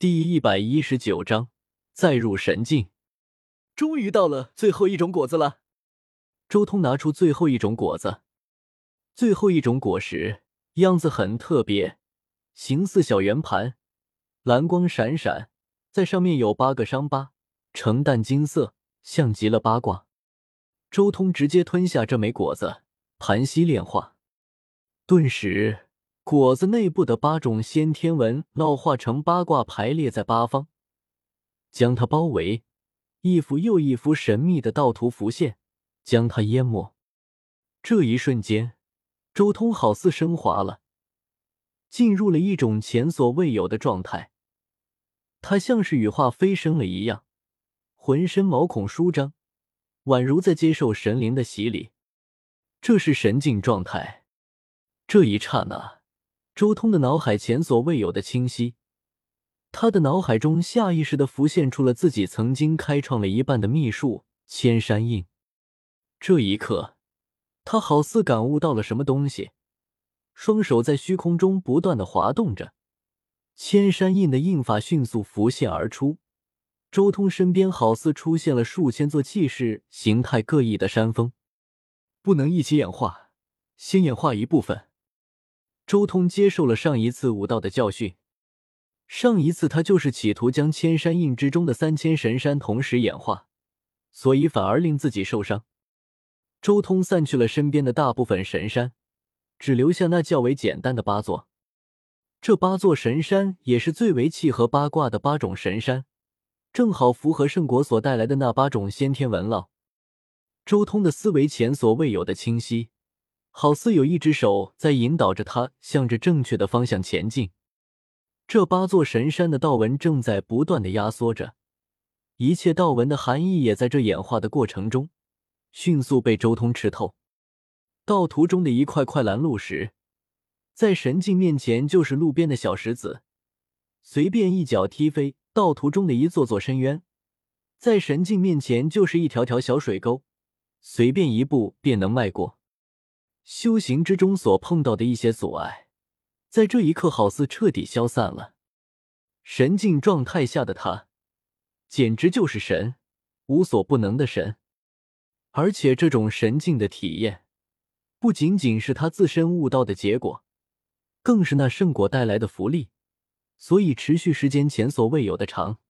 第一百一十九章再入神境。终于到了最后一种果子了。周通拿出最后一种果子，最后一种果实样子很特别，形似小圆盘，蓝光闪闪，在上面有八个伤疤，呈淡金色，像极了八卦。周通直接吞下这枚果子，盘膝炼化，顿时。果子内部的八种先天纹烙化成八卦，排列在八方，将它包围。一幅又一幅神秘的道图浮现，将它淹没。这一瞬间，周通好似升华了，进入了一种前所未有的状态。他像是羽化飞升了一样，浑身毛孔舒张，宛如在接受神灵的洗礼。这是神境状态。这一刹那。周通的脑海前所未有的清晰，他的脑海中下意识的浮现出了自己曾经开创了一半的秘术千山印。这一刻，他好似感悟到了什么东西，双手在虚空中不断的滑动着，千山印的印法迅速浮现而出。周通身边好似出现了数千座气势形态各异的山峰，不能一起演化，先演化一部分。周通接受了上一次武道的教训，上一次他就是企图将千山印之中的三千神山同时演化，所以反而令自己受伤。周通散去了身边的大部分神山，只留下那较为简单的八座。这八座神山也是最为契合八卦的八种神山，正好符合圣果所带来的那八种先天纹烙。周通的思维前所未有的清晰。好似有一只手在引导着他，向着正确的方向前进。这八座神山的道纹正在不断的压缩着，一切道纹的含义也在这演化的过程中迅速被周通吃透。道图中的一块块拦路石，在神境面前就是路边的小石子，随便一脚踢飞；道图中的一座座深渊，在神境面前就是一条条小水沟，随便一步便能迈过。修行之中所碰到的一些阻碍，在这一刻好似彻底消散了。神境状态下的他，简直就是神，无所不能的神。而且这种神境的体验，不仅仅是他自身悟道的结果，更是那圣果带来的福利，所以持续时间前所未有的长。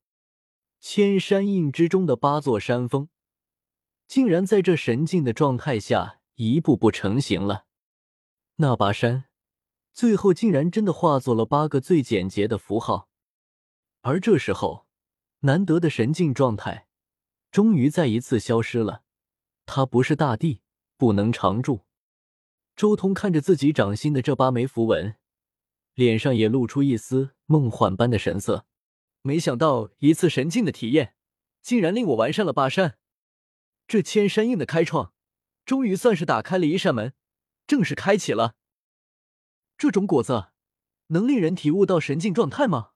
千山印之中的八座山峰，竟然在这神境的状态下。一步步成型了，那把山最后竟然真的化作了八个最简洁的符号。而这时候，难得的神境状态终于再一次消失了。它不是大地，不能常驻。周通看着自己掌心的这八枚符文，脸上也露出一丝梦幻般的神色。没想到一次神境的体验，竟然令我完善了八山。这千山印的开创。终于算是打开了一扇门，正式开启了。这种果子能令人体悟到神境状态吗？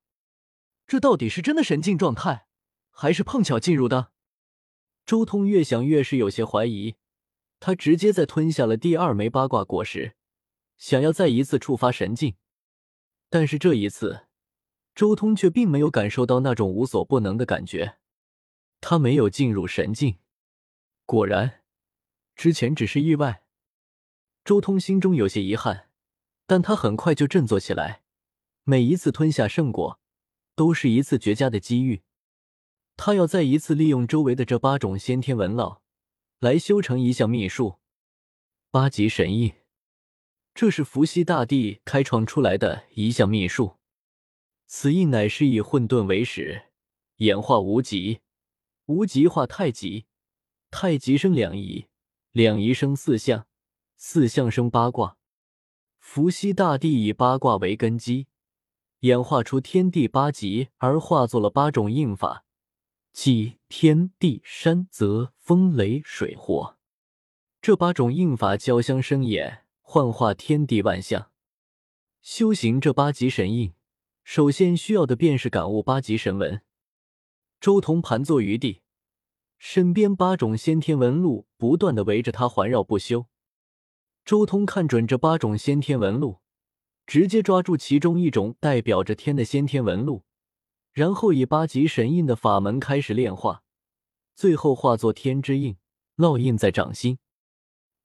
这到底是真的神境状态，还是碰巧进入的？周通越想越是有些怀疑。他直接再吞下了第二枚八卦果实，想要再一次触发神境。但是这一次，周通却并没有感受到那种无所不能的感觉。他没有进入神境。果然。之前只是意外，周通心中有些遗憾，但他很快就振作起来。每一次吞下圣果，都是一次绝佳的机遇。他要再一次利用周围的这八种先天纹烙，来修成一项秘术——八级神印。这是伏羲大帝开创出来的一项秘术。此印乃是以混沌为始，演化无极，无极化太极，太极生两仪。两仪生四象，四象生八卦。伏羲大帝以八卦为根基，演化出天地八极，而化作了八种印法，即天地山泽风雷水火。这八种印法交相生衍，幻化天地万象。修行这八级神印，首先需要的便是感悟八级神文。周同盘坐于地。身边八种先天纹路不断的围着他环绕不休。周通看准这八种先天纹路，直接抓住其中一种代表着天的先天纹路，然后以八级神印的法门开始炼化，最后化作天之印，烙印在掌心。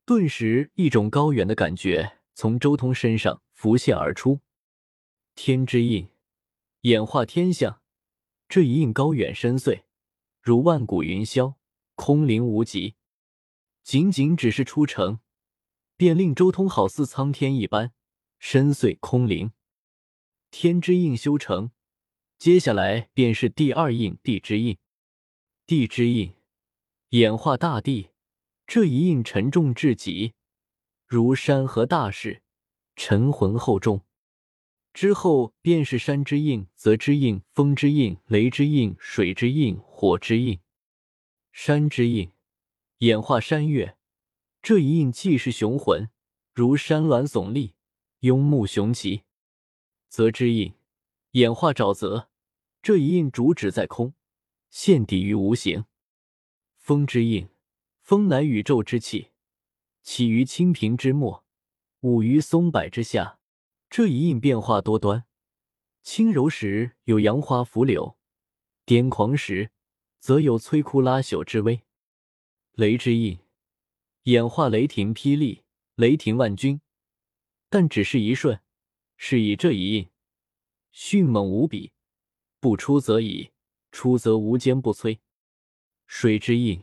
顿时，一种高远的感觉从周通身上浮现而出。天之印，演化天象。这一印高远深邃，如万古云霄，空灵无极。仅仅只是出城，便令周通好似苍天一般深邃空灵。天之印修成，接下来便是第二印地之印。地之印演化大地，这一印沉重至极，如山河大势，沉浑厚重。之后便是山之印、泽之印、风之印、雷之印、水之印、火之印。山之印演化山岳，这一印气势雄浑，如山峦耸立，雍目雄奇。泽之印演化沼泽，这一印主旨在空，现底于无形。风之印，风乃宇宙之气，起于清平之末，舞于松柏之下。这一印变化多端，轻柔时有杨花拂柳，癫狂时则有摧枯拉朽之威。雷之印演化雷霆霹雳，雷霆万钧，但只是一瞬。是以这一印迅猛无比，不出则已，出则无坚不摧。水之印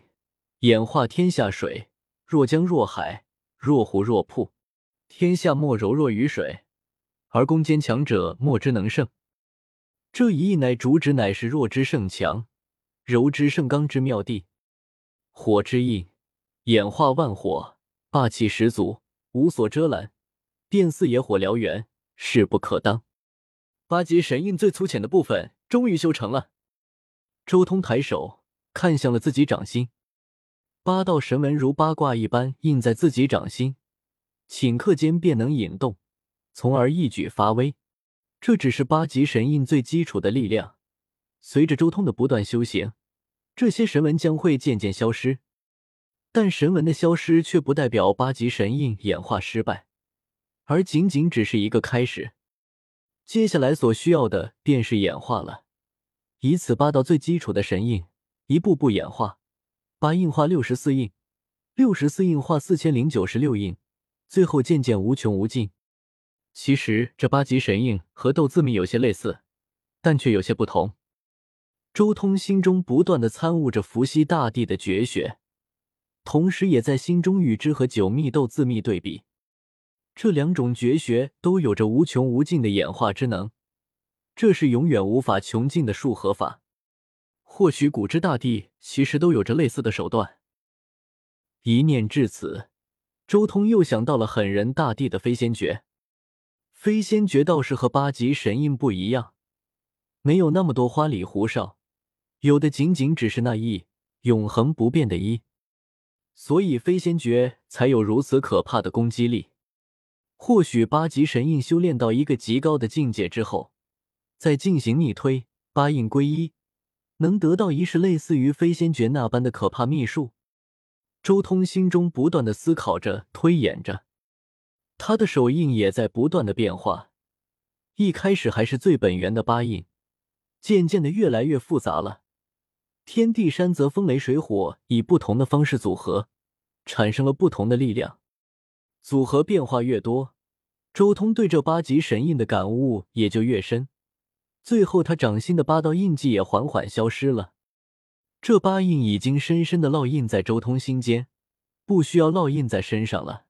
演化天下水，若江若海，若湖若瀑，天下莫柔弱于水。而攻坚强者莫之能胜，这一役乃主旨乃是弱之胜强，柔之胜刚之妙地。火之印演化万火，霸气十足，无所遮拦，便似野火燎原，势不可当。八级神印最粗浅的部分终于修成了。周通抬手看向了自己掌心，八道神纹如八卦一般印在自己掌心，顷刻间便能引动。从而一举发威，这只是八级神印最基础的力量。随着周通的不断修行，这些神纹将会渐渐消失。但神纹的消失却不代表八级神印演化失败，而仅仅只是一个开始。接下来所需要的便是演化了，以此八道最基础的神印一步步演化，八印化六十四印，六十四印化四千零九十六印，最后渐渐无穷无尽。其实这八级神印和斗字秘有些类似，但却有些不同。周通心中不断的参悟着伏羲大帝的绝学，同时也在心中与之和九密斗字密对比。这两种绝学都有着无穷无尽的演化之能，这是永远无法穷尽的数合法。或许古之大帝其实都有着类似的手段。一念至此，周通又想到了狠人大帝的飞仙诀。飞仙诀倒是和八级神印不一样，没有那么多花里胡哨，有的仅仅只是那一永恒不变的一，所以飞仙诀才有如此可怕的攻击力。或许八级神印修炼到一个极高的境界之后，再进行逆推，八印归一，能得到一是类似于飞仙诀那般的可怕秘术。周通心中不断的思考着，推演着。他的手印也在不断的变化，一开始还是最本源的八印，渐渐的越来越复杂了。天地山泽风雷水火以不同的方式组合，产生了不同的力量。组合变化越多，周通对这八级神印的感悟也就越深。最后，他掌心的八道印记也缓缓消失了。这八印已经深深的烙印在周通心间，不需要烙印在身上了。